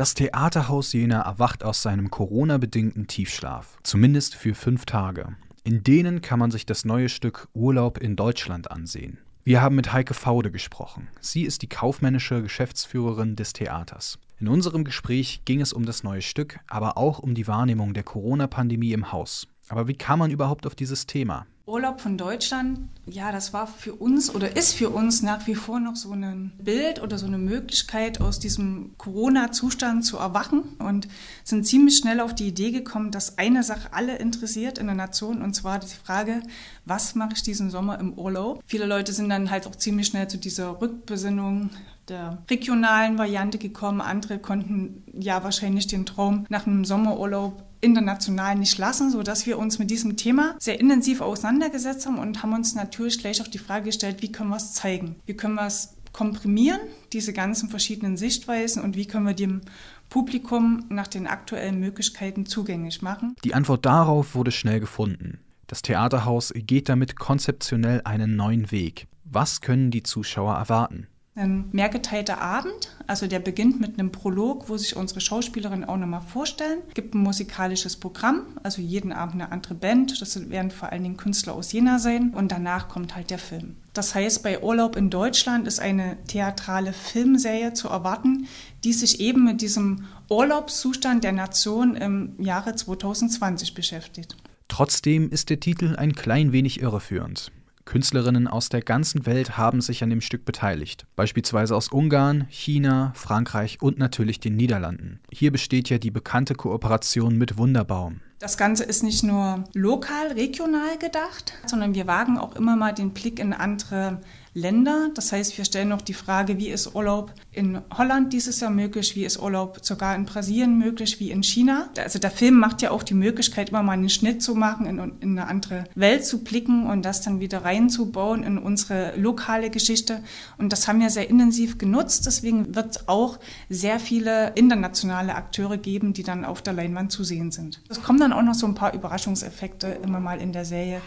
Das Theaterhaus Jena erwacht aus seinem Corona-bedingten Tiefschlaf, zumindest für fünf Tage. In denen kann man sich das neue Stück Urlaub in Deutschland ansehen. Wir haben mit Heike Faude gesprochen. Sie ist die kaufmännische Geschäftsführerin des Theaters. In unserem Gespräch ging es um das neue Stück, aber auch um die Wahrnehmung der Corona-Pandemie im Haus. Aber wie kam man überhaupt auf dieses Thema? Urlaub von Deutschland, ja, das war für uns oder ist für uns nach wie vor noch so ein Bild oder so eine Möglichkeit, aus diesem Corona-Zustand zu erwachen und sind ziemlich schnell auf die Idee gekommen, dass eine Sache alle interessiert in der Nation und zwar die Frage, was mache ich diesen Sommer im Urlaub? Viele Leute sind dann halt auch ziemlich schnell zu dieser Rückbesinnung der regionalen Variante gekommen. Andere konnten ja wahrscheinlich den Traum nach einem Sommerurlaub international nicht lassen, so dass wir uns mit diesem Thema sehr intensiv auseinandergesetzt haben und haben uns natürlich gleich auch die Frage gestellt, wie können wir es zeigen? Wie können wir es komprimieren, diese ganzen verschiedenen Sichtweisen und wie können wir dem Publikum nach den aktuellen Möglichkeiten zugänglich machen? Die Antwort darauf wurde schnell gefunden. Das Theaterhaus geht damit konzeptionell einen neuen Weg. Was können die Zuschauer erwarten? Ein mehrgeteilter Abend, also der beginnt mit einem Prolog, wo sich unsere Schauspielerinnen auch nochmal vorstellen. Es gibt ein musikalisches Programm, also jeden Abend eine andere Band. Das werden vor allen Dingen Künstler aus Jena sein. Und danach kommt halt der Film. Das heißt, bei Urlaub in Deutschland ist eine theatrale Filmserie zu erwarten, die sich eben mit diesem Urlaubszustand der Nation im Jahre 2020 beschäftigt. Trotzdem ist der Titel ein klein wenig irreführend. Künstlerinnen aus der ganzen Welt haben sich an dem Stück beteiligt, beispielsweise aus Ungarn, China, Frankreich und natürlich den Niederlanden. Hier besteht ja die bekannte Kooperation mit Wunderbaum. Das Ganze ist nicht nur lokal, regional gedacht, sondern wir wagen auch immer mal den Blick in andere Länder. Das heißt, wir stellen noch die Frage, wie ist Urlaub in Holland dieses Jahr möglich, wie ist Urlaub sogar in Brasilien möglich, wie in China. Also der Film macht ja auch die Möglichkeit, immer mal einen Schnitt zu machen, in, in eine andere Welt zu blicken und das dann wieder reinzubauen in unsere lokale Geschichte. Und das haben wir sehr intensiv genutzt. Deswegen wird es auch sehr viele internationale Akteure geben, die dann auf der Leinwand zu sehen sind. Es kommen dann auch noch so ein paar Überraschungseffekte immer mal in der Serie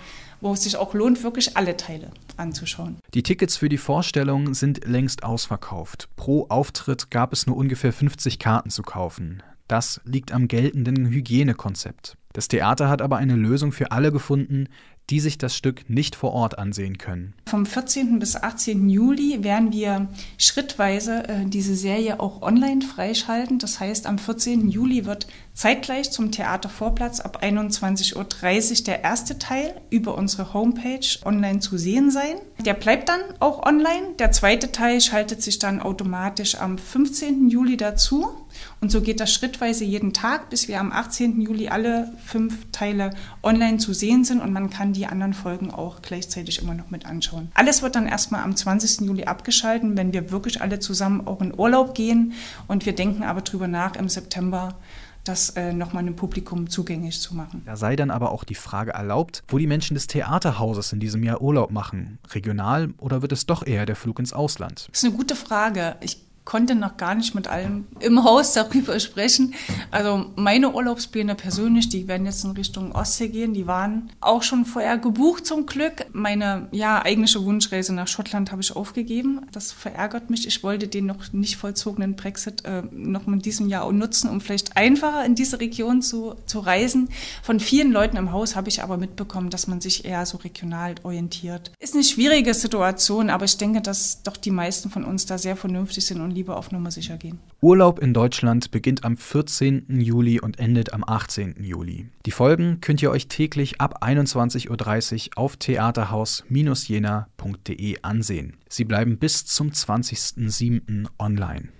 wo es sich auch lohnt, wirklich alle Teile anzuschauen. Die Tickets für die Vorstellung sind längst ausverkauft. Pro Auftritt gab es nur ungefähr 50 Karten zu kaufen. Das liegt am geltenden Hygienekonzept. Das Theater hat aber eine Lösung für alle gefunden, die sich das Stück nicht vor Ort ansehen können. Vom 14. bis 18. Juli werden wir schrittweise äh, diese Serie auch online freischalten. Das heißt, am 14. Juli wird zeitgleich zum Theatervorplatz ab 21.30 Uhr der erste Teil über unsere Homepage online zu sehen sein. Der bleibt dann auch online. Der zweite Teil schaltet sich dann automatisch am 15. Juli dazu. Und so geht das schrittweise jeden Tag, bis wir am 18. Juli alle fünf Teile online zu sehen sind und man kann die anderen Folgen auch gleichzeitig immer noch mit anschauen. Alles wird dann erstmal am 20. Juli abgeschalten, wenn wir wirklich alle zusammen auch in Urlaub gehen und wir denken aber drüber nach im September das äh, nochmal einem Publikum zugänglich zu machen. Da sei dann aber auch die Frage erlaubt, wo die Menschen des Theaterhauses in diesem Jahr Urlaub machen. Regional oder wird es doch eher der Flug ins Ausland? Das ist eine gute Frage. Ich konnte noch gar nicht mit allem im Haus darüber sprechen. Also meine Urlaubspläne persönlich, die werden jetzt in Richtung Ostsee gehen, die waren auch schon vorher gebucht zum Glück. Meine ja eigentliche Wunschreise nach Schottland habe ich aufgegeben. Das verärgert mich. Ich wollte den noch nicht vollzogenen Brexit äh, noch in diesem Jahr nutzen, um vielleicht einfacher in diese Region zu, zu reisen. Von vielen Leuten im Haus habe ich aber mitbekommen, dass man sich eher so regional orientiert. Ist eine schwierige Situation, aber ich denke, dass doch die meisten von uns da sehr vernünftig sind und lieber auf Nummer sicher gehen. Urlaub in Deutschland beginnt am 14. Juli und endet am 18. Juli. Die Folgen könnt ihr euch täglich ab 21.30 Uhr auf theaterhaus-jena.de ansehen. Sie bleiben bis zum 20.07. online.